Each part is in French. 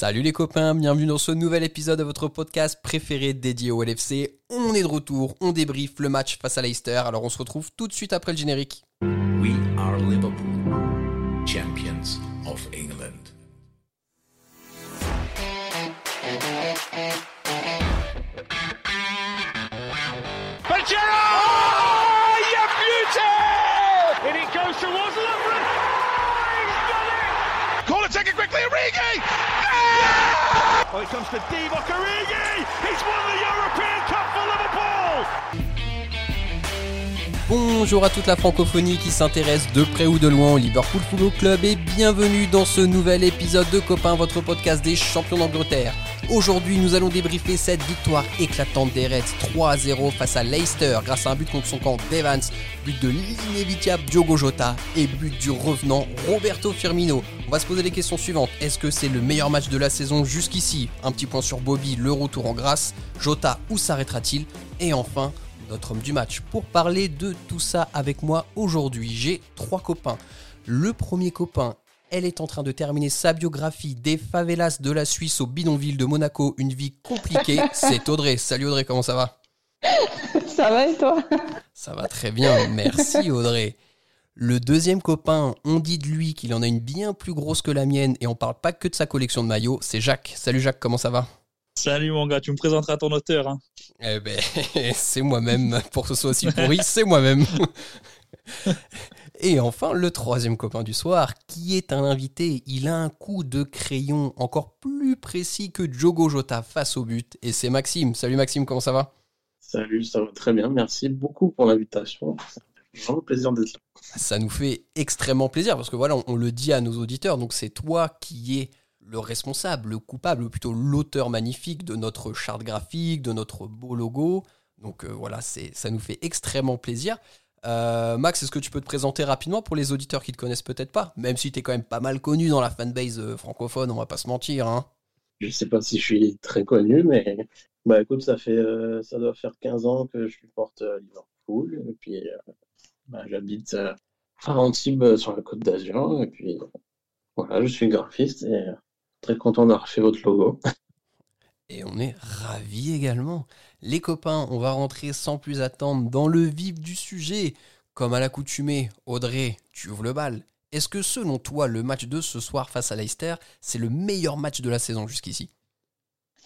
Salut les copains, bienvenue dans ce nouvel épisode de votre podcast préféré dédié au LFC. On est de retour, on débriefe le match face à Leicester, alors on se retrouve tout de suite après le générique. We are Liverpool, champions of England. Oh, you beauty! And it goes towards Lovren. Oh, he's done it! Corner taken quickly, Origi! Bonjour à toute la francophonie qui s'intéresse de près ou de loin au Liverpool Football Club et bienvenue dans ce nouvel épisode de Copains, votre podcast des champions d'Angleterre. Aujourd'hui, nous allons débriefer cette victoire éclatante des Reds 3-0 face à Leicester grâce à un but contre son camp d'Evans, but de l'inévitable Diogo Jota et but du revenant Roberto Firmino. On va se poser les questions suivantes. Est-ce que c'est le meilleur match de la saison jusqu'ici? Un petit point sur Bobby, le retour en grâce. Jota, où s'arrêtera-t-il? Et enfin, notre homme du match. Pour parler de tout ça avec moi aujourd'hui, j'ai trois copains. Le premier copain, elle est en train de terminer sa biographie des favelas de la Suisse au bidonville de Monaco, une vie compliquée. C'est Audrey. Salut Audrey, comment ça va? Ça va et toi? Ça va très bien, merci Audrey. Le deuxième copain, on dit de lui qu'il en a une bien plus grosse que la mienne et on parle pas que de sa collection de maillots, c'est Jacques. Salut Jacques, comment ça va? Salut mon gars, tu me présenteras ton auteur. Hein. Eh ben, c'est moi-même. Pour que ce soit aussi pourri, c'est moi-même. Et enfin, le troisième copain du soir, qui est un invité, il a un coup de crayon encore plus précis que Jogo Jota face au but, et c'est Maxime. Salut Maxime, comment ça va? Salut, ça va très bien. Merci beaucoup pour l'invitation. Vraiment plaisir d'être là. Ça nous fait extrêmement plaisir, parce que voilà, on, on le dit à nos auditeurs, donc c'est toi qui es le responsable, le coupable, ou plutôt l'auteur magnifique de notre charte graphique, de notre beau logo. Donc euh, voilà, c'est, ça nous fait extrêmement plaisir. Euh, Max, est-ce que tu peux te présenter rapidement pour les auditeurs qui te connaissent peut-être pas? Même si tu es quand même pas mal connu dans la fanbase euh, francophone, on va pas se mentir. Hein. Je sais pas si je suis très connu, mais bah écoute, ça fait euh, ça doit faire 15 ans que je supporte Liverpool. Puis bah, j'habite à Antibes sur la côte d'Azur. Et puis voilà, je suis graphiste et très content d'avoir fait votre logo. Et on est ravis également. Les copains, on va rentrer sans plus attendre dans le vif du sujet. Comme à l'accoutumée, Audrey, tu ouvres le bal. Est-ce que selon toi, le match de ce soir face à Leicester, c'est le meilleur match de la saison jusqu'ici?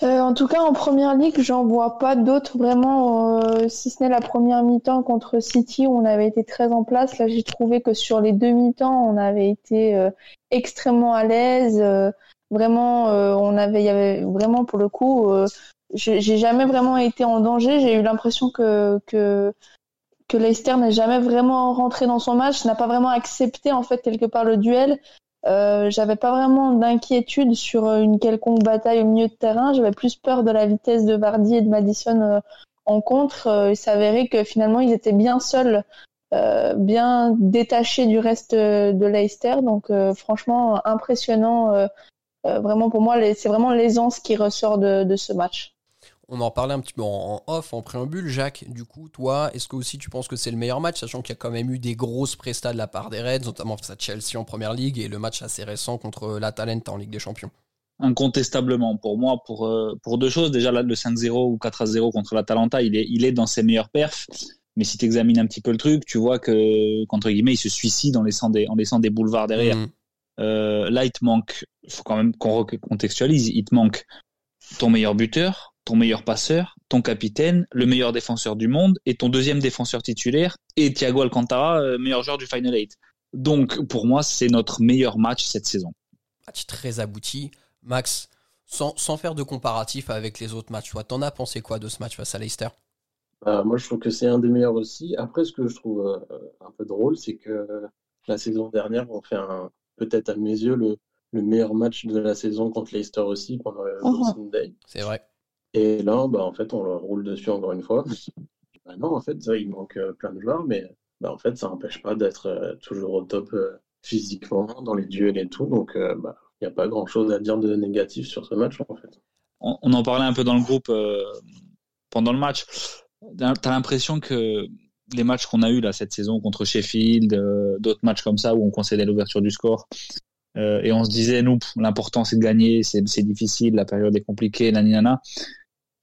Euh, En tout cas, en première ligue, j'en vois pas d'autres vraiment, euh, si ce n'est la première mi-temps contre City où on avait été très en place. Là, j'ai trouvé que sur les deux mi-temps, on avait été euh, extrêmement à l'aise. Vraiment, euh, on avait, il y avait vraiment pour le coup, euh, j'ai jamais vraiment été en danger. J'ai eu l'impression que que que Leicester n'est jamais vraiment rentré dans son match, n'a pas vraiment accepté en fait quelque part le duel. Euh, j'avais pas vraiment d'inquiétude sur une quelconque bataille au milieu de terrain. J'avais plus peur de la vitesse de Vardy et de Madison euh, en contre. Euh, il s'avérait que finalement ils étaient bien seuls, bien détachés du reste de Leicester. Donc franchement impressionnant. Euh, vraiment pour moi, c'est vraiment l'aisance qui ressort de, de ce match. On en parlait un petit peu en, en off, en préambule. Jacques, du coup, toi, est-ce que aussi tu penses que c'est le meilleur match, sachant qu'il y a quand même eu des grosses prestats de la part des Reds, notamment face à Chelsea en première ligue et le match assez récent contre la Talent en Ligue des Champions? Incontestablement pour moi, pour, euh, pour deux choses. Déjà là, le 5-0 ou 4-0 contre l'Atalanta, il est, il est dans ses meilleurs perfs. Mais si tu examines un petit peu le truc, tu vois que, qu'entre guillemets, il se suicide en laissant des, en laissant des boulevards derrière. Mhm. Euh, là, il te manque, faut quand même qu'on recontextualise, il te manque ton meilleur buteur, ton meilleur passeur, ton capitaine, le meilleur défenseur du monde et ton deuxième défenseur titulaire et Thiago Alcantara, euh, meilleur joueur du Final 8. Donc, pour moi, c'est notre meilleur match cette saison. Match très abouti. Max, sans, sans faire de comparatif avec les autres matchs, toi, t'en as pensé quoi de ce match face à Leicester? Euh, moi, je trouve que c'est un des meilleurs aussi. Après, ce que je trouve euh, un peu drôle, c'est que la saison dernière, on fait un peut-être à mes yeux le, le meilleur match de la saison contre Leicester aussi pendant le Mhm. Boxing Day. C'est vrai. Et là, bah, en fait, on leur roule dessus encore une fois. Bah non, en fait, ça, il manque euh, plein de joueurs, mais bah, en fait, ça n'empêche pas d'être euh, toujours au top euh, physiquement, dans les duels et tout. Donc, euh, bah, il n'y a pas grand-chose à dire de négatif sur ce match, en fait. On, on en parlait un peu dans le groupe euh, pendant le match. T'as t'as l'impression que les matchs qu'on a eu là cette saison contre Sheffield, euh, d'autres matchs comme ça où on concédait l'ouverture du score, euh, et on se disait nous l'important c'est de gagner, c'est difficile, la période est compliquée, nanana.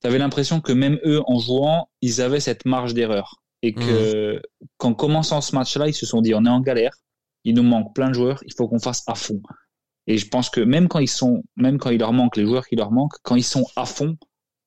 T'avais l'impression que même eux en jouant, ils avaient cette marge d'erreur et que mmh. qu'en commençant ce match-là, ils se sont dit on est en galère, il nous manque plein de joueurs, il faut qu'on fasse à fond. Et je pense que même quand ils sont, même quand il leur manque les joueurs qui leur manquent, quand ils sont à fond,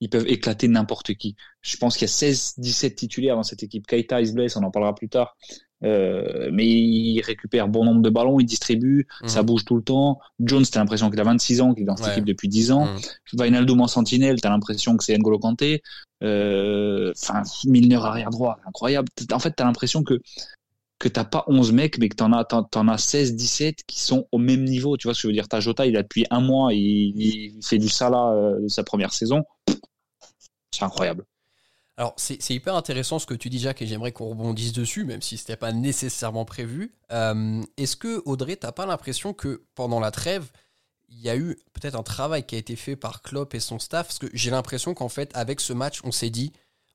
ils peuvent éclater n'importe qui. Je pense qu'il y a 16, 17 titulaires dans cette équipe. Keita, il se blesse, on en parlera plus tard. Euh, mais il récupère bon nombre de ballons, il distribue, mhm. ça bouge tout le temps. Jones, t'as l'impression qu'il a 26 ans, qu'il est dans cette équipe depuis 10 ans. Mmh. Wijnaldum en sentinelle, t'as l'impression que c'est N'Golo Kanté. Euh, enfin, Milner arrière droit, incroyable. En fait, t'as l'impression que que t'as pas 11 mecs, mais que t'en as, t'en, as 16, 17 qui sont au même niveau. Tu vois ce que je veux dire? T'as Jota, il a depuis un mois, il, il fait du Salah euh, de sa première saison. C'est incroyable. Alors, c'est hyper intéressant ce que tu dis, Jacques, et j'aimerais qu'on rebondisse dessus, même si ce n'était pas nécessairement prévu. Euh, est-ce que, Audrey, t'as pas l'impression que pendant la trêve, il y a eu peut-être un travail qui a été fait par Klopp et son staff? Parce que j'ai l'impression qu'en fait, avec ce match, on s'est dit,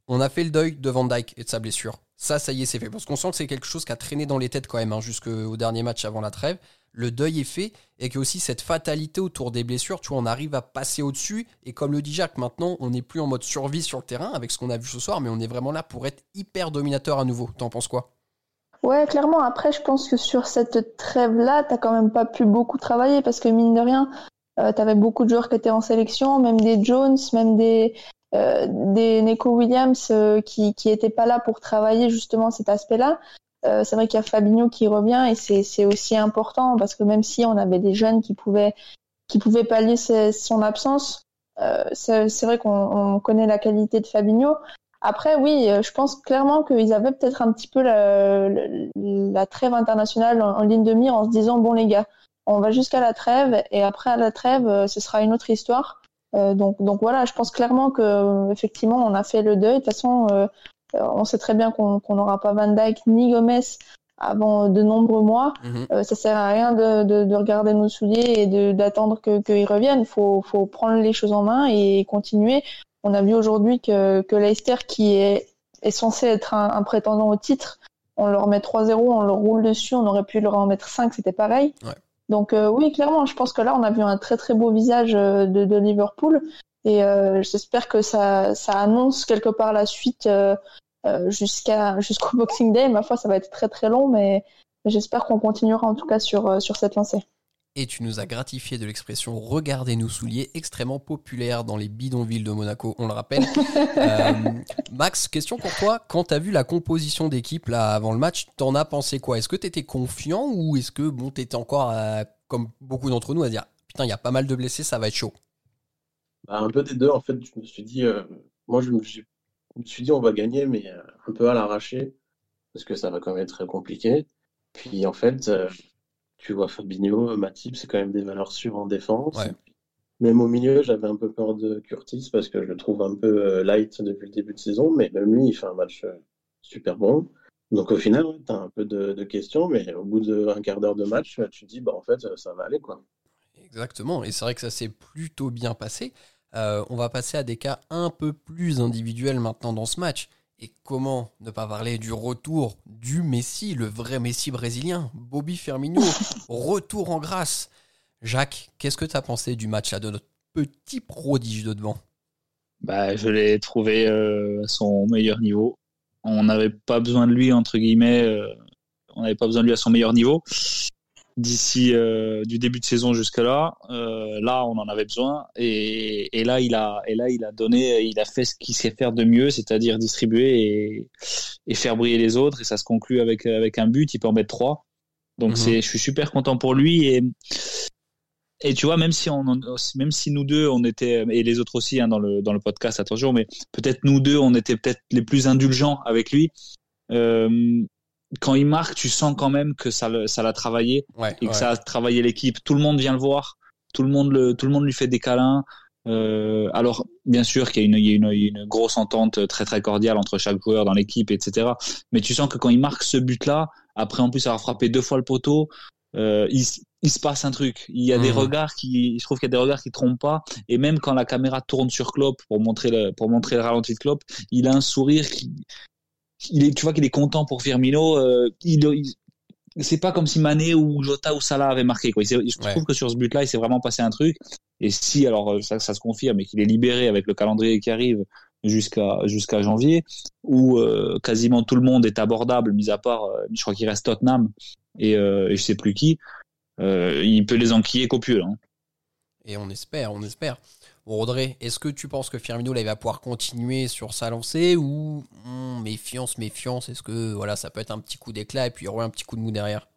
on a fait le deuil de Van Dyke et de sa blessure. Ça, ça y est, c'est fait. Parce qu'on sent que c'est quelque chose qui a traîné dans les têtes quand même, hein, jusqu'au dernier match avant la trêve le deuil est fait et que aussi cette fatalité autour des blessures, tu vois, on arrive à passer au-dessus. Et comme le dit Jacques, maintenant, on n'est plus en mode survie sur le terrain avec ce qu'on a vu ce soir, mais on est vraiment là pour être hyper dominateur à nouveau. T'en penses quoi? Ouais, clairement. Après, je pense que sur cette trêve-là, t'as quand même pas pu beaucoup travailler parce que mine de rien, euh, t'avais beaucoup de joueurs qui étaient en sélection, même des Jones, même des, des Neko Williams euh, qui qui pas là pour travailler justement cet aspect-là. Euh, c'est vrai qu'il y a Fabinho qui revient et c'est aussi important parce que même si on avait des jeunes qui pouvaient qui pouvaient pallier son absence, euh, c'est vrai qu'on connaît la qualité de Fabinho. Après, oui, euh, je pense clairement qu'ils avaient peut-être un petit peu la, la, trêve internationale en, ligne de mire en se disant bon les gars, on va jusqu'à la trêve et après à la trêve, ce sera une autre histoire. Donc, donc voilà, je pense clairement que effectivement on a fait le deuil. De toute façon, euh, on sait très bien qu'on n'aura pas Van Dyke ni Gomez avant de nombreux mois. Mhm. Euh, ça sert à rien de, regarder nos souliers et d'attendre qu'ils reviennent. Il faut, prendre les choses en main et continuer. On a vu aujourd'hui que, que Leicester, qui est, censé être un, prétendant au titre, on leur met 3-0, on leur roule dessus, on aurait pu leur en mettre 5, c'était pareil. Donc euh, oui, clairement, je pense que là, on a vu un très très beau visage de, Liverpool. Et j'espère que ça, ça annonce quelque part la suite euh, jusqu'à jusqu'au Boxing Day. Ma foi, ça va être très très long, mais j'espère qu'on continuera en tout cas sur, euh, sur cette lancée. Et tu nous as gratifié de l'expression Regardez nos souliers, extrêmement populaire dans les bidonvilles de Monaco, on le rappelle. Euh, Max, question pour toi. Quand tu as vu la composition d'équipe là avant le match, t'en as pensé quoi? Est-ce que tu étais confiant ou est-ce que bon, tu étais encore, comme beaucoup d'entre nous, à dire Putain, il y a pas mal de blessés, ça va être chaud bah, Un peu des deux, en fait. Je me suis dit, moi, je me suis je me suis dit on va gagner, mais euh, un peu à l'arraché, parce que ça va quand même être très compliqué. Puis en fait, euh, tu vois Fabinho, Matip, c'est quand même des valeurs sûres en défense. Même au milieu, j'avais un peu peur de Curtis parce que je le trouve un peu euh, light depuis le début de saison, mais même lui, il fait un match super bon. Donc au final, tu as un peu de, questions, mais au bout d'un quart d'heure de match, tu te dis, bah, en fait, ça va aller. quoi. Exactement, et c'est vrai que ça s'est plutôt bien passé. Euh, on va passer à des cas un peu plus individuels maintenant dans ce match. Et comment ne pas parler du retour du Messi, le vrai Messi brésilien, Bobby Firmino, retour en grâce. Jacques, qu'est-ce que tu as pensé du match là de notre petit prodige de devant? Bah, Je l'ai trouvé euh, à son meilleur niveau. On n'avait pas besoin de lui, entre guillemets, euh, on n'avait pas besoin de lui à son meilleur niveau d'ici euh, du début de saison jusqu'à là. Euh, là, on en avait besoin et, et, là, il a et là, il a donné, il a fait ce qu'il sait faire de mieux, c'est-à-dire distribuer et, et, faire briller les autres. Et ça se conclut avec avec un but. Il peut en mettre trois. Donc mhm. c'est, je suis super content pour lui et et tu vois, même si on, même si nous deux, on était et les autres aussi hein, dans le dans le podcast, attention, mais peut-être nous deux, on était peut-être les plus indulgents avec lui. Euh, quand il marque, tu sens quand même que ça, ça l'a travaillé et que ça a travaillé l'équipe. Tout le monde vient le voir, tout le monde, le, tout le monde lui fait des câlins. Euh, alors, bien sûr qu'il y a, une, il y a une, une, grosse entente très très cordiale entre chaque joueur dans l'équipe, etc. Mais tu sens que quand il marque ce but-là, après en plus avoir frappé deux fois le poteau, euh, il, il, se passe un truc. Il y a des mmh. regards qui, je trouve qu'il y a des regards qui trompent pas. Et même quand la caméra tourne sur Klopp pour montrer le, pour montrer le ralenti de Klopp, il a un sourire qui, il est, tu vois qu'il est content pour Firmino. Euh, il, c'est pas comme si Mané ou Jota ou Salah avaient marqué. Quoi. Je Ouais. trouve que sur ce but-là, il s'est vraiment passé un truc. Et si, alors euh, ça, ça se confirme, et qu'il est libéré avec le calendrier qui arrive jusqu'à jusqu'à janvier, où euh, quasiment tout le monde est abordable, mis à part, euh, je crois qu'il reste Tottenham et, euh, et je sais plus qui, euh, il peut les enquiller copieux. Hein. Et on espère, on espère. Bon, Audrey, est-ce que tu penses que Firmino là, il va pouvoir continuer sur sa lancée ou hmm, méfiance, méfiance Est-ce que voilà, ça peut être un petit coup d'éclat et puis il y aura un petit coup de mou derrière?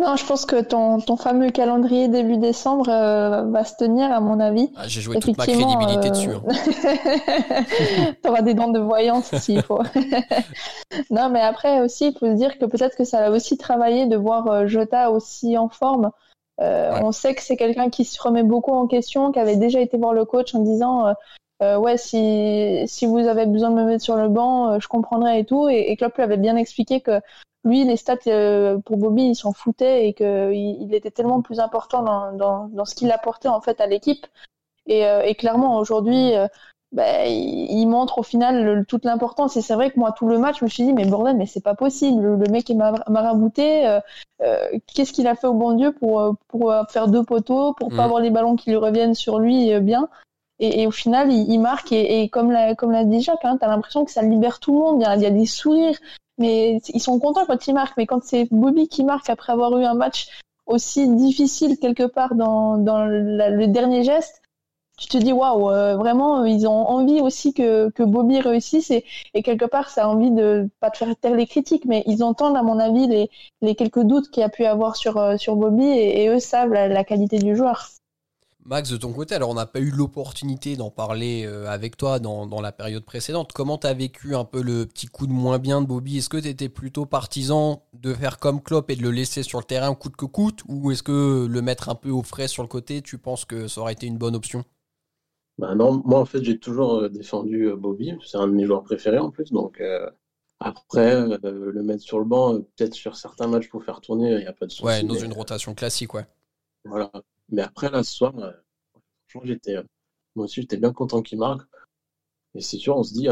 Non, je pense que ton, ton fameux calendrier début décembre euh, va se tenir, à mon avis. Ah, J'ai joué toute ma crédibilité euh, dessus. hein. T'auras des dents de voyance s'il faut. non, mais après aussi, il faut se dire que peut-être que ça l'a aussi travaillé de voir euh, Jota aussi en forme. Euh, Ouais. On sait que c'est quelqu'un qui se remet beaucoup en question, qui avait déjà été voir le coach en disant euh, euh, ouais si si vous avez besoin de me mettre sur le banc, euh, je comprendrai et tout. Et, et Klopp lui avait bien expliqué que lui les stats euh, pour Bobby il s'en foutait et que il, il était tellement plus important dans dans, dans ce qu'il apportait en fait à l'équipe. Et, euh, et clairement aujourd'hui ben, il, montre au final le- toute l'importance. Et c'est vrai que moi, tout le match, je me suis dit, mais bordel, mais c'est pas possible. Le, le mec est mar- marabouté. euh, euh, Qu'est-ce qu'il a fait au bon Dieu pour, euh, pour euh, faire deux poteaux, pour Mm. pas avoir les ballons qui lui reviennent sur lui euh, bien et, et au final, il, il marque. Et, et comme l'a comme l'a dit Jacques, hein, t'as l'impression que ça libère tout le monde. Il y a, y a des sourires. Mais ils sont contents quand il marque. Mais quand c'est Bobby qui marque après avoir eu un match aussi difficile quelque part dans, dans la- le dernier geste, tu te dis waouh, euh, vraiment, euh, ils ont envie aussi que, que Bobby réussisse et, quelque part, ça a envie de pas de faire taire les critiques, mais ils entendent à mon avis les, les quelques doutes qu'il y a pu avoir sur, euh, sur Bobby et, eux savent la, qualité du joueur. Max, de ton côté, alors on n'a pas eu l'opportunité d'en parler avec toi dans, dans la période précédente. Comment tu as vécu un peu le petit coup de moins bien de Bobby? Est-ce que tu étais plutôt partisan de faire comme Klopp et de le laisser sur le terrain coûte que coûte? Ou est-ce que le mettre un peu au frais sur le côté, tu penses que ça aurait été une bonne option? Bah non, moi en fait j'ai toujours euh, défendu euh, Bobby, c'est un de mes joueurs préférés en plus, donc euh, après euh, le mettre sur le banc, euh, peut-être sur certains matchs pour faire tourner, il n'y a pas de souci. Ouais, dans mais, une rotation classique, ouais. Voilà. Mais après là ce soir, j'étais, moi aussi j'étais bien content qu'il marque. Et c'est sûr, on se dit,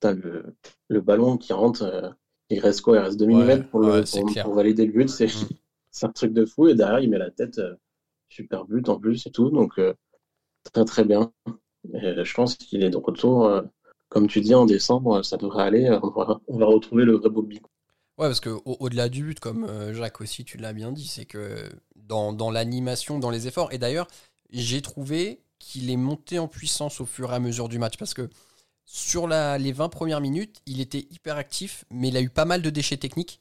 t'as le, le ballon qui rentre, il reste quoi? Il reste 2 Ouais, mm pour, le, ouais, pour, valider le but, c'est Mm. c'est un truc de fou. Et derrière il met la tête, super but en plus et tout, donc euh, très très bien. Et je pense qu'il est de retour, euh, comme tu dis, en décembre, ça devrait aller. euh, On va, on va retrouver le vrai Bobby. Ouais, parce que au- au-delà du but, comme euh, Jacques aussi, tu l'as bien dit, c'est que dans, dans l'animation, dans les efforts, et d'ailleurs, j'ai trouvé qu'il est monté en puissance au fur et à mesure du match, parce que sur la, les 20 premières minutes, il était hyper actif, mais il a eu pas mal de déchets techniques.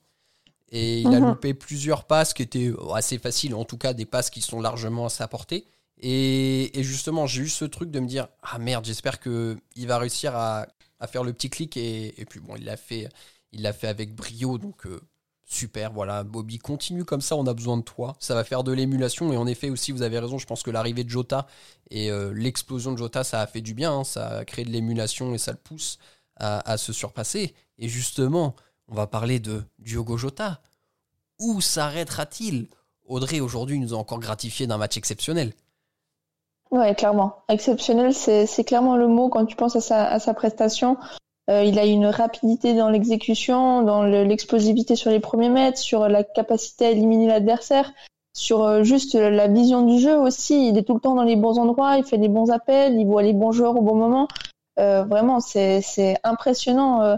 Et il a Mhm. loupé plusieurs passes qui étaient assez faciles, en tout cas des passes qui sont largement à sa portée. Et, justement, j'ai eu ce truc de me dire Ah merde, j'espère qu'il va réussir à, à faire le petit clic. Et, et puis bon, il l'a fait, il l'a fait avec brio, donc euh, super. Voilà, Bobby, continue comme ça, on a besoin de toi. Ça va faire de l'émulation. Et en effet, aussi, vous avez raison, je pense que l'arrivée de Jota et euh, l'explosion de Jota, ça a fait du bien. hein. ça a créé de l'émulation et ça le pousse à, à se surpasser. Et justement, on va parler de Diogo Jota. Où s'arrêtera-t-il? Audrey, aujourd'hui, nous a encore gratifié d'un match exceptionnel. Ouais, clairement. Exceptionnel, c'est clairement le mot quand tu penses à sa, à sa prestation. Euh, il a une rapidité dans l'exécution, dans le- l'explosivité sur les premiers mètres, sur la capacité à éliminer l'adversaire, sur euh, juste la vision du jeu aussi. Il est tout le temps dans les bons endroits, il fait les bons appels, il voit les bons joueurs au bon moment. Euh, vraiment, c'est impressionnant. euh,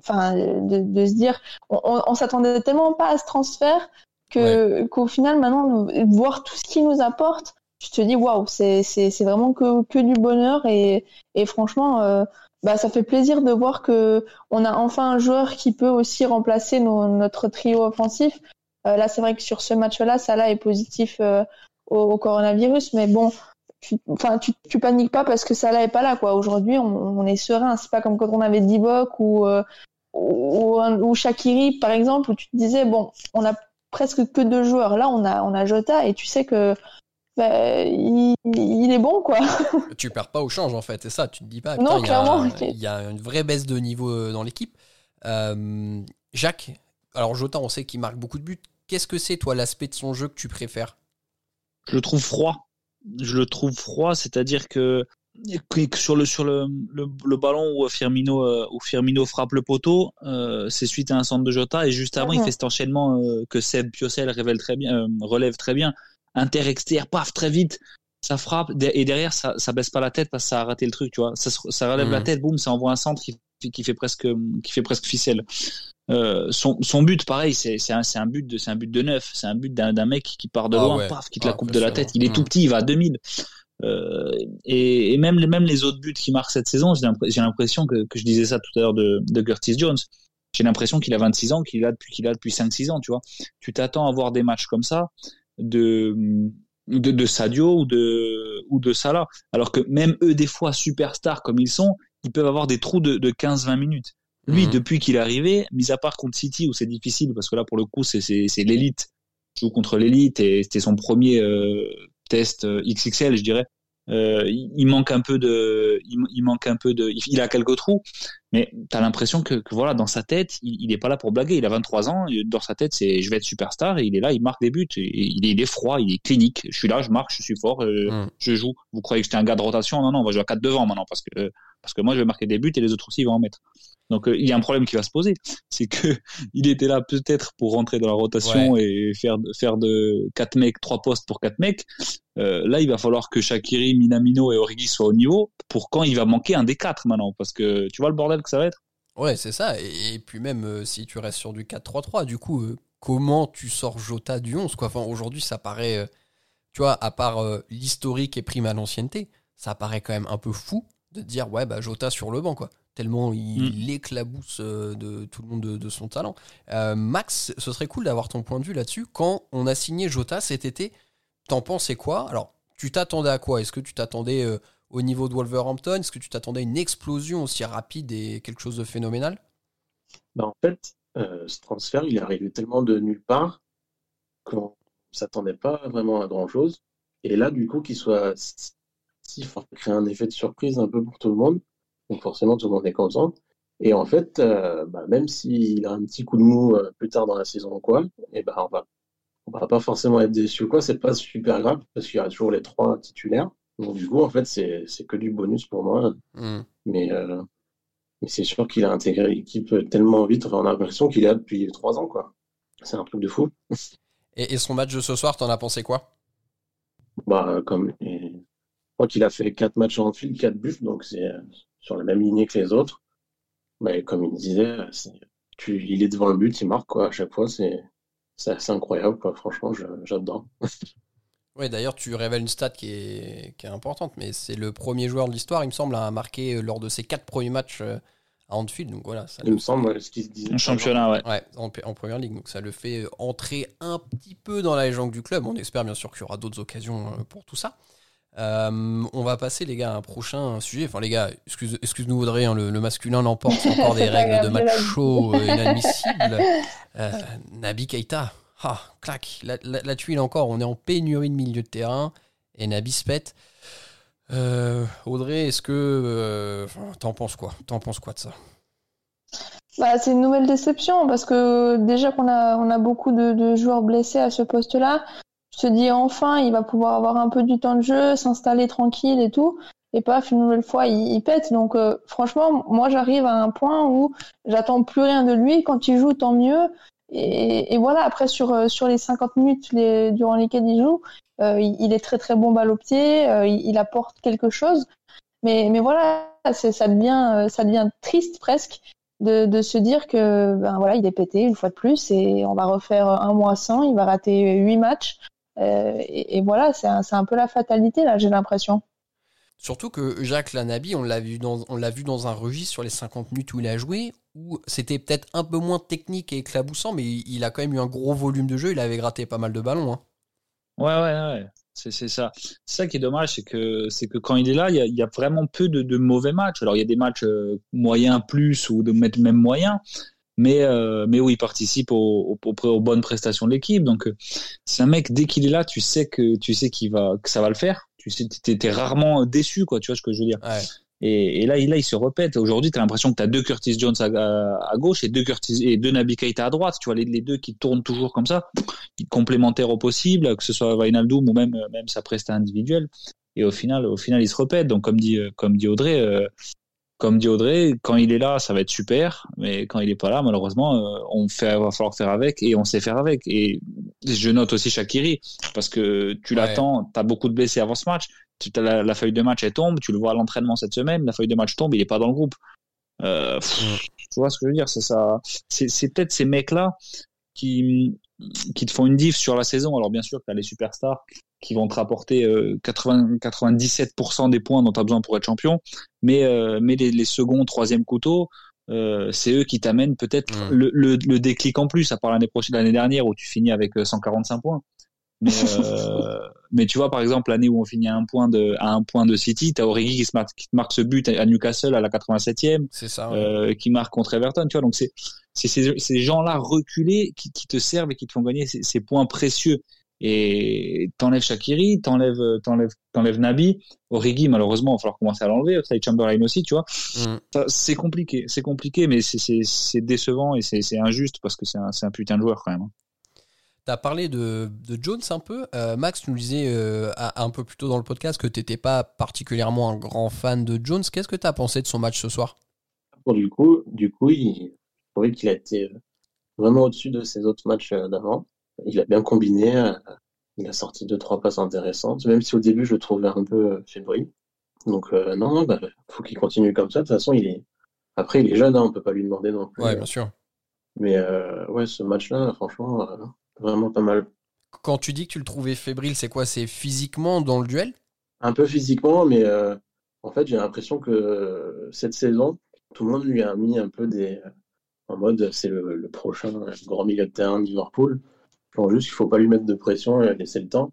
Enfin, de, de se dire, on, on, on s'attendait tellement pas à ce transfert que qu'au final, maintenant, voir tout ce qu'il nous apporte tu te dis waouh, c'est vraiment que que du bonheur et et franchement euh, bah ça fait plaisir de voir que on a enfin un joueur qui peut aussi remplacer nos- notre trio offensif. Euh, là, c'est vrai que sur ce match-là, Salah est positif euh, au, au coronavirus, mais bon, tu, enfin tu tu paniques pas parce que Salah est pas là quoi. Aujourd'hui, on, on est serein. C'est pas comme quand on avait Divock ou euh, ou, ou Shakiri par exemple où tu te disais bon, on a presque que deux joueurs. Là, on a on a Jota et tu sais que bah, il, il est bon, quoi. tu perds pas au change en fait, c'est ça. Tu te dis pas, Non, putain, il y a- clairement. il y, a une vraie baisse de niveau euh, dans l'équipe. Euh, Jacques, alors Jota, on sait qu'il marque beaucoup de buts. Qu'est-ce que c'est toi l'aspect de son jeu que tu préfères? Je le trouve froid. Je le trouve froid, c'est-à-dire que sur le sur le, le, le ballon où Firmino euh, où Firmino frappe le poteau, euh, c'est suite à un centre de Jota et juste avant il fait cet enchaînement euh, que Seb Piocel révèle très bien, relève très bien, inter extérieur, paf très vite, ça frappe et derrière ça ça baisse pas la tête parce que ça a raté le truc, tu vois, ça ça relève la tête, boum, ça envoie un centre qui, qui fait presque qui fait presque ficelle. son, son but pareil c'est c'est un, un but de c'est un but de neuf c'est un but d'un mec qui part de Ah loin ouais. paf qui te Ah, la coupe de la tête il est Mm. tout petit il va à 2000 euh, et, et même, les- même les autres buts qu'il marque cette saison, j'ai l'impression que, que je disais ça tout à l'heure de, de Curtis Jones. J'ai l'impression qu'il a 26 ans, qu'il a depuis qu'il a depuis 5-6 ans, tu vois. Tu t'attends à voir des matchs comme ça de de, de Sadio ou de ou de Salah, alors que même eux des fois superstars comme ils sont, ils peuvent avoir des trous de, de 15-20 minutes. Lui, Mhm. depuis qu'il est arrivé, mis à part contre City où c'est difficile parce que là pour le coup c'est c'est c'est l'élite, il joue contre l'élite et c'était son premier euh, test euh, XXL, je dirais. Euh, il manque un peu de, il, il manque un peu de, il, a quelques trous, mais t'as l'impression que, que voilà, dans sa tête, il, il est pas là pour blaguer. Il a 23 ans, et dans sa tête, c'est je vais être superstar et il est là, il marque des buts. Et il, est, il est froid, il est clinique. Je suis là, je marque, je suis fort, euh, Mm. je joue. Vous croyez que j'étais un gars de rotation? Non, non, on va jouer à 4 devant maintenant parce que parce que moi je vais marquer des buts et les autres aussi vont en mettre. Donc euh, il y a un problème qui va se poser, c'est que il était là peut-être pour rentrer dans la rotation et faire faire de quatre mecs, trois postes pour quatre mecs. Euh, là, il va falloir que Shakiri, Minamino et Origi soient au niveau pour quand il va manquer un des quatre maintenant, parce que tu vois le bordel que ça va être? Ouais, c'est ça. Et, et puis même euh, si tu restes sur du 4-3-3, du coup, comment tu sors Jota du 11 quoi? Enfin, Aujourd'hui, ça paraît, tu vois, à part l'historique et prime à l'ancienneté, ça paraît quand même un peu fou de dire, ouais, bah Jota sur le banc, quoi. Tellement il éclabousse euh, de tout le monde de, de son talent. Euh, Max, ce serait cool d'avoir ton point de vue là-dessus. Quand on a signé Jota cet été, t'en pensais quoi? Alors, tu t'attendais à quoi? Est-ce que tu t'attendais euh, au niveau de Wolverhampton? Est-ce que tu t'attendais à une explosion aussi rapide et quelque chose de phénoménal? Bah, en fait, euh, ce transfert, il est arrivé tellement de nulle part qu'on ne s'attendait pas vraiment à grand-chose. Et là, du coup, qu'il soit si si fort, créer un effet de surprise un peu pour tout le monde. Donc forcément, tout le monde est content. Et en fait, euh, bah, même s'il a un petit coup de mou euh, plus tard dans la saison ou quoi, et ben on va, on va pas forcément être déçu ou quoi. C'est pas super grave parce qu'il y a toujours les trois titulaires. Donc du coup, en fait, c'est que du bonus pour moi. Hmm. Mais, euh, mais c'est sûr qu'il a intégré l'équipe tellement vite. Enfin, on a l'impression qu'il est là depuis trois ans, quoi. C'est un truc de fou. Et, et son match de ce soir, t'en as pensé quoi? Bah, comme, crois qu'il a fait quatre matchs en fil, quatre buts, donc c'est euh, sur la même lignée que les autres. Mais comme il disait, c'est- tu, il est devant le but, il marque, quoi. À chaque fois, c'est c'est assez incroyable, quoi. Franchement, je- j'adore. Oui, d'ailleurs, tu révèles une stat qui est, qui est importante, mais c'est le premier joueur de l'histoire, il me semble, à marquer euh, lors de ses quatre premiers matchs euh, à Anfield. Donc voilà, ça Il me semble, ce qu'il se disait. En championnat, ouais. Ouais, en, en première ligue. Donc ça le fait euh, entrer un petit peu dans la légende du club. On espère bien sûr qu'il y aura d'autres occasions euh, pour tout ça. Euh, on va passer, les gars, à un prochain sujet. Enfin, les gars, excuse, excuse-nous, Audrey, hein, le, le masculin l'emporte. C'est encore des règles de match chaud euh, inadmissibles. Euh, Nabi Keita, ah, clac, la, la, la tuile encore. On est en pénurie de milieu de terrain. Et Nabi se pète. Euh, Audrey, est-ce que. T'en penses quoi? T'en penses quoi de ça? Bah, c'est une nouvelle déception parce que déjà qu'on a, on a beaucoup de, de joueurs blessés à ce poste-là. Te dis enfin, il va pouvoir avoir un peu du temps de jeu, s'installer tranquille et tout. Et paf, une nouvelle fois, il, pète. Donc, euh, franchement, moi, j'arrive à un point où j'attends plus rien de lui. Quand il joue, tant mieux. Et, voilà, après, sur, euh, sur les 50 minutes durant lesquelles il joue, euh, il, est très, très bon balle au pied. il, apporte quelque chose. Mais, mais voilà, ça devient, ça devient triste presque de, de se dire que ben voilà, il est pété une fois de plus et on va refaire un mois sans, il va rater huit matchs. Euh, et, et voilà, c'est un, peu la fatalité là, j'ai l'impression. Surtout que Jacques Lanabi, on l'a vu dans, on l'a vu dans un registre sur les 50 minutes où il a joué, où c'était peut-être un peu moins technique et éclaboussant, mais il, il a quand même eu un gros volume de jeu, il avait gratté pas mal de ballons. hein. Ouais, ouais, ouais. C'est, ça. C'est ça qui est dommage, c'est que, c'est que quand il est là, il y a, il y a vraiment peu de, de mauvais matchs. Alors, il y a des matchs euh, moyens plus ou de mettre même moyens, mais, euh, mais où il participe aux, bonnes prestations de l'équipe. Donc, euh, c'est un mec, dès qu'il est là, tu sais que, tu sais qu'il va, que ça va le faire. Tu sais, t'es, t'es rarement déçu, quoi. Tu vois ce que je veux dire? Ouais. Et, et là, il, là, il se répète. Aujourd'hui, tu as l'impression que tu as deux Curtis Jones à, à, à gauche et deux, Curtis, et deux Naby Keita à droite. Tu vois, les, les deux qui tournent toujours comme ça, complémentaires au possible, que ce soit Wijnaldum ou même, même sa presta individuelle. et au final, au final, il se répète. Donc, comme dit, comme dit Audrey, euh, comme dit Audrey, quand il est là, ça va être super, mais quand il est pas là, malheureusement, euh, on fait, va falloir faire avec et on sait faire avec. Et je note aussi Shakiri parce que tu Ouais. l'attends, tu as beaucoup de blessés avant ce match, tu la, la feuille de match elle tombe, tu le vois à l'entraînement cette semaine, la feuille de match tombe, il est pas dans le groupe. Euh, pff, Mm. Tu vois ce que je veux dire, c'est ça. C'est c'est peut-être ces mecs-là qui qui te font une diff sur la saison. Alors bien sûr, tu as les superstars qui vont te rapporter euh, 80, 97% des points dont tu as besoin pour être champion, mais euh, mais les, les seconds, troisième couteaux, euh, c'est eux qui t'amènent peut-être le, le, le déclic en plus, à part l'année prochaine, l'année dernière où tu finis avec euh, 145 points. Mais, euh, mais tu vois, par exemple, l'année où on finit à un point de, à un point de City, t'as Origi qui, se marque, qui te marque ce but à Newcastle à la 87e, C'est ça. ouais. euh, qui marque contre Everton, tu vois. Donc c'est, c'est ces, ces gens-là reculés qui, qui te servent et qui te font gagner ces, ces points précieux. Et t'enlèves Shakiri, t'enlèves, t'enlèves, t'enlèves Nabi, Origi, malheureusement, il va falloir commencer à l'enlever, Oxlade Chamberlain aussi, tu vois. Mm. C'est compliqué, c'est compliqué, mais c'est, c'est, c'est décevant et c'est, c'est injuste parce que c'est un, c'est un putain de joueur quand même. Tu as parlé de, de Jones un peu. Euh, Max, tu nous disais euh, un peu plus tôt dans le podcast que tu n'étais pas particulièrement un grand fan de Jones. Qu'est-ce que tu as pensé de son match ce soir? Bon, du coup, du coup, il, je trouvais qu'il a été vraiment au-dessus de ses autres matchs euh, d'avant. Il a bien combiné, il a sorti deux, trois passes intéressantes, même si au début je le trouvais un peu fébrile. Donc, euh, non, non, bah, faut qu'il continue comme ça. De toute façon, il est, après, il est jeune, hein, on peut pas lui demander non plus. Ouais, bien sûr. Mais, euh, ouais, ce match-là, franchement, vraiment pas mal. Quand tu dis que tu le trouvais fébrile, c'est quoi? C'est physiquement dans le duel? Un peu physiquement, mais euh, en fait, j'ai l'impression que euh, cette saison, tout le monde lui a mis un peu des. En mode, c'est le, le prochain euh, grand milieu de terrain de Liverpool. Je pense juste qu'il faut pas lui mettre de pression et laisser le temps.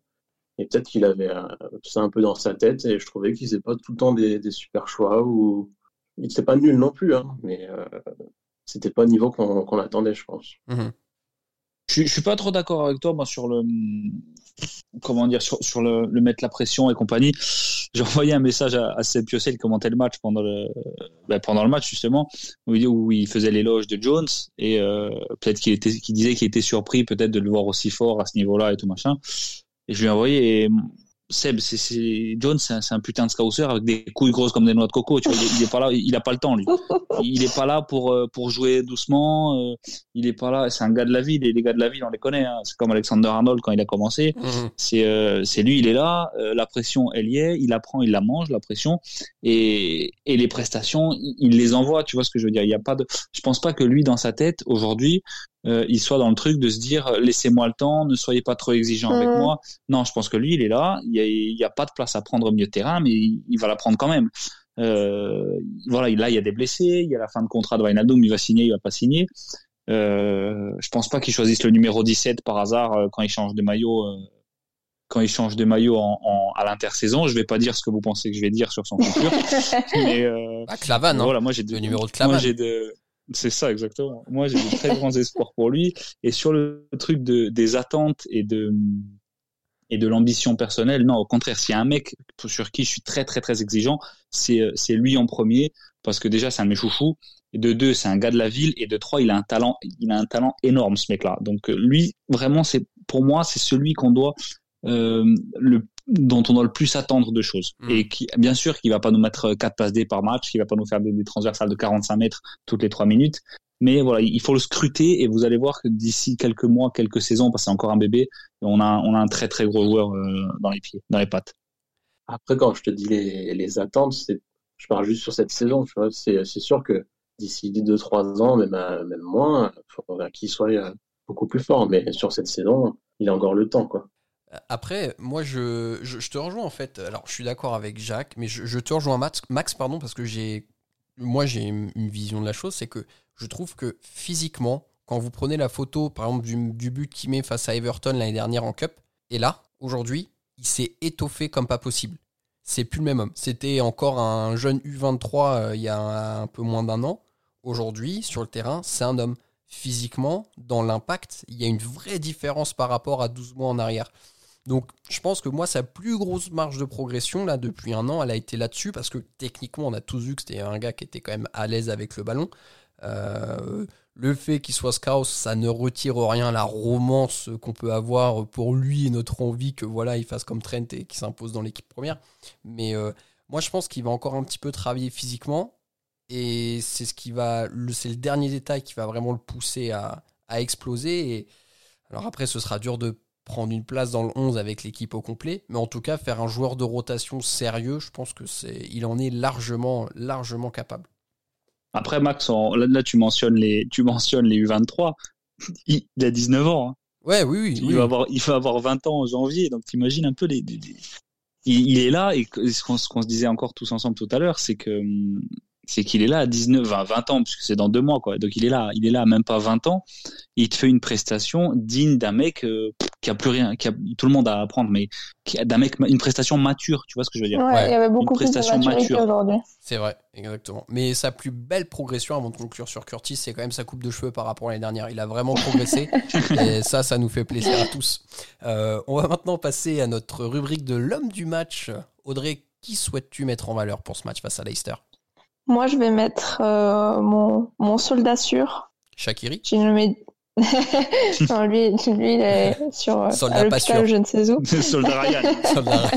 Et peut-être qu'il avait euh, ça un peu dans sa tête et je trouvais qu'il faisait pas tout le temps des, des super choix ou il n'était pas nul non plus, hein, mais euh, c'était pas au niveau qu'on attendait, je pense. Mhm. Je, je suis pas trop d'accord avec toi, moi, sur le, comment dire, sur, le, mettre la pression et compagnie. J'ai envoyé un message à, à Seb il commentait le match pendant le, ben, pendant le match, justement, où il, faisait l'éloge de Jones et, euh, peut-être qu'il disait qu'il était surpris peut-être de le voir aussi fort à ce niveau-là et tout machin. Et je lui ai envoyé, Seb, c'est, c'est, Jones, c'est un, c'est un putain de scouser avec des couilles grosses comme des noix de coco, tu vois, il, est- il est pas là, il a pas le temps, lui. Il est pas là pour, euh, pour jouer doucement, euh, il est pas là, c'est un gars de la ville, et les gars de la ville, on les connaît, hein. C'est comme Alexander Arnold quand il a commencé. Mhm. C'est euh, c'est lui, il est là, euh, la pression, elle y est, il apprend, il la mange, la pression, et, et les prestations, il, il les envoie, tu vois ce que je veux dire. Il y a pas de, je pense pas que lui, dans sa tête, aujourd'hui, euh, il soit dans le truc de se dire, laissez-moi le temps, ne soyez pas trop exigeant avec Mhm. moi. Non, je pense que lui, il est là, il y a, il y a pas de place à prendre au milieu de terrain, mais il, il va la prendre quand même. Euh, voilà, là, il y a des blessés, il y a la fin de contrat de Wijnaldum, il va signer, il va pas signer. Euh, je pense pas qu'il choisisse le numéro 17 par hasard euh, quand il change de maillot. euh, quand il change de maillot en, en- à l'intersaison, je vais pas dire ce que vous pensez que je vais dire sur son futur, mais euh, Ah, Clavan, hein. voilà, moi j'ai de- le numéro de Clavan. de, c'est ça exactement. Moi j'ai de très grands espoirs pour lui et sur le truc de des attentes et de et de l'ambition personnelle, non, au contraire, s'il y a un mec sur qui je suis très très très exigeant, c'est euh, c'est lui en premier parce que déjà c'est un de mes chouchous. Et de deux c'est un gars de la ville. Et de trois il a un talent il a un talent énorme ce mec-là. Donc euh, lui vraiment c'est pour moi c'est celui qu'on doit euh, le dont on doit le plus attendre de choses. Mm. et qui bien sûr qui va pas nous mettre euh, quatre passes D par match, qui va pas nous faire des, des transversales de 45 mètres toutes les trois minutes, mais voilà il faut le scruter et vous allez voir que d'ici quelques mois, quelques saisons, parce que c'est encore un bébé, on a on a un très très gros joueur euh, dans les pieds, dans les pattes. Après, quand je te dis les, les attentes, c'est, je parle juste sur cette saison, tu vois. C'est, c'est sûr que d'ici 2-3 ans, même, à- même moins, il faudra qu'il soit euh, beaucoup plus fort. Mais sur cette saison, il a encore le temps, quoi. Après, moi, je, je, je te rejoins en fait. Alors, je suis d'accord avec Jacques, mais je, je te rejoins Max, Max pardon, parce que j'ai, moi, j'ai une une vision de la chose, c'est que je trouve que physiquement, quand vous prenez la photo, par exemple, du, but qu'il met face à Everton l'année dernière en Cup, et là, aujourd'hui, il s'est étoffé comme pas possible. C'est plus le même homme. C'était encore un jeune U23 euh, il y a un, un peu moins d'un an. Aujourd'hui, sur le terrain, c'est un homme. Physiquement, dans l'impact, il y a une vraie différence par rapport à 12 mois en arrière. Donc, je pense que moi, sa plus grosse marge de progression, là, depuis un an, elle a été là-dessus, parce que techniquement, on a tous vu que c'était un gars qui était quand même à l'aise avec le ballon. Euh, le fait qu'il soit scout, ça ne retire rien à la romance qu'on peut avoir pour lui et notre envie que voilà, il fasse comme Trent et qu'il s'impose dans l'équipe première. Mais euh, moi, je pense qu'il va encore un petit peu travailler physiquement et c'est ce qui va, le- c'est le dernier détail qui va vraiment le pousser à, exploser. Alors après, ce sera dur de prendre une place dans le 11 avec l'équipe au complet, mais en tout cas, faire un joueur de rotation sérieux, je pense que c'est, il en est largement, largement capable. Après, Max, là, là, tu mentionnes les, tu mentionnes les U23. Il, il a 19 ans. hein. Ouais, oui, oui. Il, oui. va avoir, il va avoir 20 ans en janvier. Donc, t'imagines un peu les, les- les- Il, est là et que- ce qu'on ce qu'on se disait encore tous ensemble tout à l'heure, c'est que hum, c'est qu'il est là à 19, 20, 20 ans, puisque c'est dans deux mois, quoi. Donc, il est là, il est là à même pas 20 ans. Et il te fait une prestation digne d'un mec euh, qui a plus rien, qui a tout le monde à apprendre, mais qui a- d'un mec, une prestation mature. Tu vois ce que je veux dire Ouais, Ouais, il y avait beaucoup plus de maturité mature. aujourd'hui. C'est vrai, exactement. Mais sa plus belle progression avant de conclure sur Curtis, c'est quand même sa coupe de cheveux par rapport à l'année dernière. Il a vraiment progressé et ça, ça nous fait plaisir à tous. Euh, on va maintenant passer à notre rubrique de l'homme du match. Audrey, qui souhaites-tu mettre en valeur pour ce match face à Leicester? Moi, je vais mettre euh, mon, mon soldat sûr. Shakiri J'ai nommé. non, lui, lui, il est sur euh, Soldat à l'hôpital, je ne sais où. Soldat Ryan. Soldat.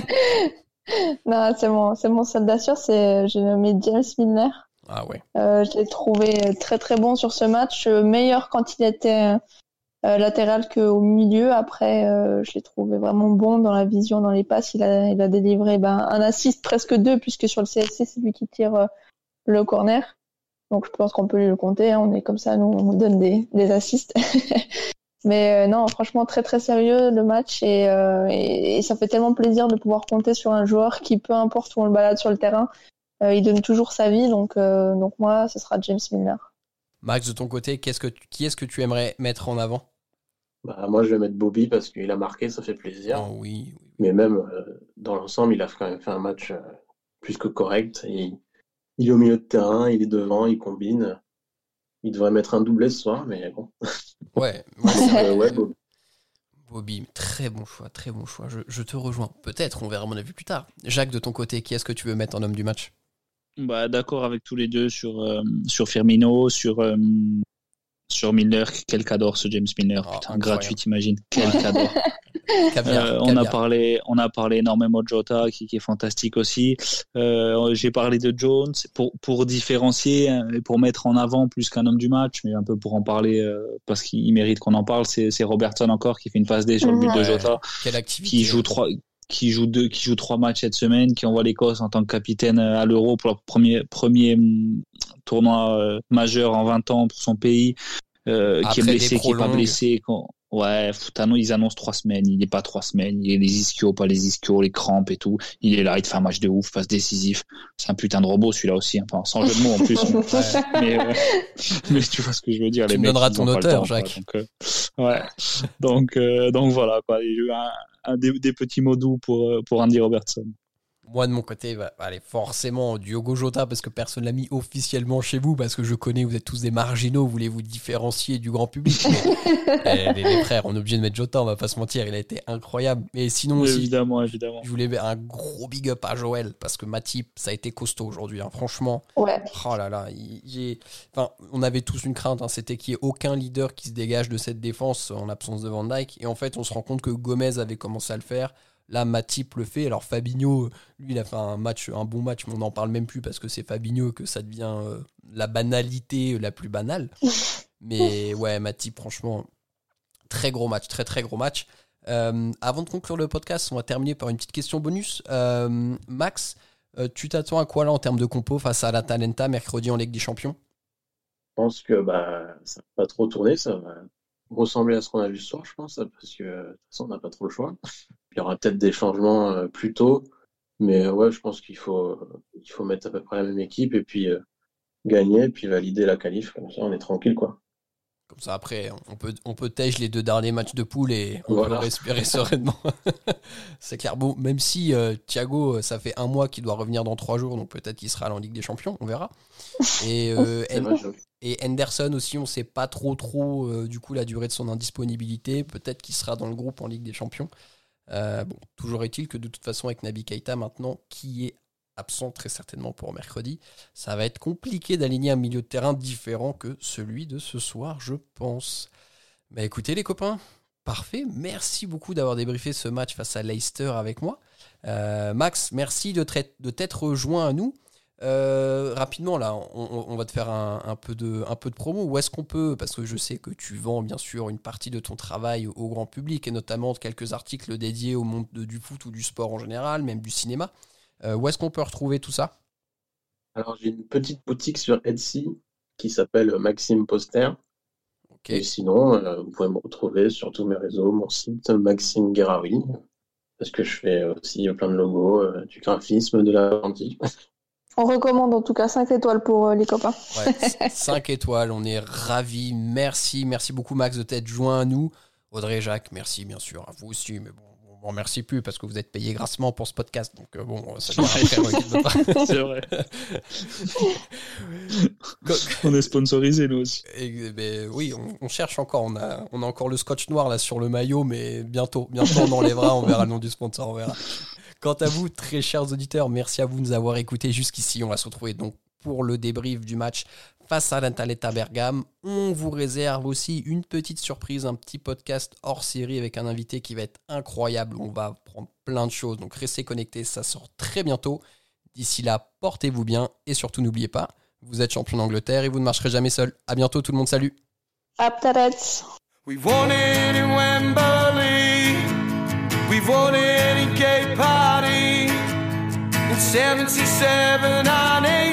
Non, c'est mon, c'est mon soldat sûr. C'est, j'ai nommé James Milner. Ah ouais. Euh, je l'ai trouvé très très bon sur ce match, euh, meilleur quand il était euh, latéral qu'au milieu. Après, euh, je l'ai trouvé vraiment bon dans la vision, dans les passes. Il a, il a délivré ben, un assist, presque deux, puisque sur le CSC, c'est lui qui tire euh, le corner. Donc je pense qu'on peut lui le compter. hein. On est comme ça, nous on donne des, des assists. Mais euh, non, franchement très très sérieux le match et, euh, et, et ça fait tellement plaisir de pouvoir compter sur un joueur qui, peu importe où on le balade sur le terrain, euh, il donne toujours sa vie. Donc euh, donc moi, ce sera James Milner. Max, de ton côté, qu'est-ce que tu- qui est-ce que tu aimerais mettre en avant? Bah, moi, je vais mettre Bobby parce qu'il a marqué, ça fait plaisir. Oh, oui, oui. Mais même euh, dans l'ensemble, il a quand même fait un match euh, plus que correct. Et il est au milieu de terrain, il est devant, il combine. Il devrait mettre un doublé ce soir, mais bon. Ouais, ouais. Euh, Bobby. Bobby, très bon choix, très bon choix. Je, je te rejoins. Peut-être, on verra mon avis plus tard. Jacques, de ton côté, qui est-ce que tu veux mettre en homme du match? Bah, d'accord avec tous les deux sur, euh, sur Firmino, sur, euh, sur Milner. Quel cador ce James Milner. Oh, Putain, gratuit, t'imagines. Quel cador. Caviar. Euh, on, a parlé, on a parlé énormément de Jota qui, qui est fantastique aussi. Euh, J'ai parlé de Jones pour, pour différencier hein, et pour mettre en avant plus qu'un homme du match, mais un peu pour en parler euh, parce qu'il mérite qu'on en parle. C'est c'est Robertson encore qui fait une passe D sur le but de. Jota Quelle activité qui joue trois qui joue deux qui joue trois matchs cette semaine qui envoie l'Écosse en tant que capitaine euh, à l'Euro pour leur premier premier hum, tournoi euh, majeur en 20 ans pour son pays euh, qui est blessé qui est pas blessé quand... ouais Foutano ils annoncent trois semaines il n'est pas trois semaines il est les ischios pas les ischios les crampes et tout. Il est là il te fait un match de ouf passe décisif. C'est un putain de robot celui-là aussi enfin sans jeu de mots en plus. Mais, euh, mais tu vois ce que je veux dire Tu les me mecs, donneras ton auteur, temps, quoi. Jacques. donc, euh, ouais. Donc euh, donc voilà quoi un des, des petits mots doux pour euh, pour Andy Robertson Moi, de mon côté, bah, allez, forcément, Diogo Jota, parce que personne l'a mis officiellement chez vous, parce que je connais, vous êtes tous des marginaux, vous voulez vous différencier du grand public? Eh, les, les frères, on est obligé de mettre Jota, on va pas se mentir, il a été incroyable. Mais sinon aussi, évidemment évidemment je voulais un gros big up à Joël, parce que Matip, ça a été costaud aujourd'hui, hein, franchement. Ouais. Oh là là, il- enfin, on avait tous une crainte, hein, c'était qu'il n'y ait aucun leader qui se dégage de cette défense en l'absence de Van Dyke. Et en fait, on se rend compte que Gomez avait commencé à le faire. Là, Matip le fait. Alors Fabinho, lui, il a fait un match, un bon match, mais on n'en parle même plus parce que c'est Fabinho que ça devient euh, la banalité la plus banale. Mais ouais, Matip, franchement, très gros match, très très gros match. Euh, avant de conclure le podcast, on va terminer par une petite question bonus. Euh, Max, euh, tu t'attends à quoi là en termes de compo face à la Talenta mercredi en Ligue des Champions? Je pense que bah, ça va pas trop tourner, ça va ressembler à ce qu'on a vu ce soir, je pense, parce que de toute façon, on n'a pas trop le choix. Il y aura peut-être des changements euh, plus tôt, mais euh, ouais, je pense qu'il faut, il faut mettre à peu près la même équipe et puis euh, gagner, puis valider la qualif, comme ça on est tranquille, quoi. Comme ça, après, on peut, on peut tège les deux derniers matchs de poule et on Voilà. peut respirer sereinement. c'est clair. Bon, même si euh, Thiago, euh, ça fait un mois qu'il doit revenir dans trois jours, donc peut-être qu'il sera en Ligue des Champions, on verra. Et, euh, et Henderson aussi, on sait pas trop, trop, euh, du coup, la durée de son indisponibilité. Peut-être qu'il sera dans le groupe en Ligue des Champions. Bon, toujours est-il que de toute façon, avec Nabi Keita maintenant, qui est absent très certainement pour mercredi. Ça va être compliqué d'aligner un milieu de terrain différent que celui de ce soir, je pense. Bah écoutez les copains, parfait. Merci beaucoup d'avoir débriefé ce match face à Leicester avec moi. Euh, Max, merci de t'être rejoint à nous. Euh, rapidement, là, on, va te faire un, peu de, un peu de promo. Où est-ce qu'on peut, parce que je sais que tu vends bien sûr une partie de ton travail au, grand public et notamment quelques articles dédiés au monde du foot ou du sport en général, même du cinéma. Euh, où est-ce qu'on peut retrouver tout ça? Alors, j'ai une petite boutique sur Etsy qui s'appelle Maxime Poster. Et sinon, euh, vous pouvez me retrouver sur tous mes réseaux, mon site Maxime Guerraoui, parce que je fais aussi plein de logos, du graphisme, de la vente. On recommande en tout cas 5 étoiles pour euh, les copains. Ouais, 5 étoiles, on est ravis. Merci, merci beaucoup Max de t'être joint à nous. Audrey et Jacques, merci bien sûr à vous aussi, mais bon, on ne remercie plus parce que vous êtes payés grassement pour ce podcast. Donc euh, bon, ça. C'est vrai. on est sponsorisé nous aussi. Ben, oui, on, cherche encore. On a, on a encore le scotch noir là sur le maillot, mais bientôt, bientôt on enlèvera, on verra le nom du sponsor, on verra. Quant à vous, très chers auditeurs, merci à vous de nous avoir écoutés jusqu'ici. On va se retrouver donc pour le débrief du match face à l'Intaleta Bergame. On vous réserve aussi une petite surprise, un petit podcast hors série avec un invité qui va être incroyable. On va prendre plein de choses, donc restez connectés, ça sort très bientôt. D'ici là, portez-vous bien et surtout n'oubliez pas, vous êtes champion d'Angleterre et vous ne marcherez jamais seul. À bientôt tout le monde, salut. We've won any gay party in 77 and 84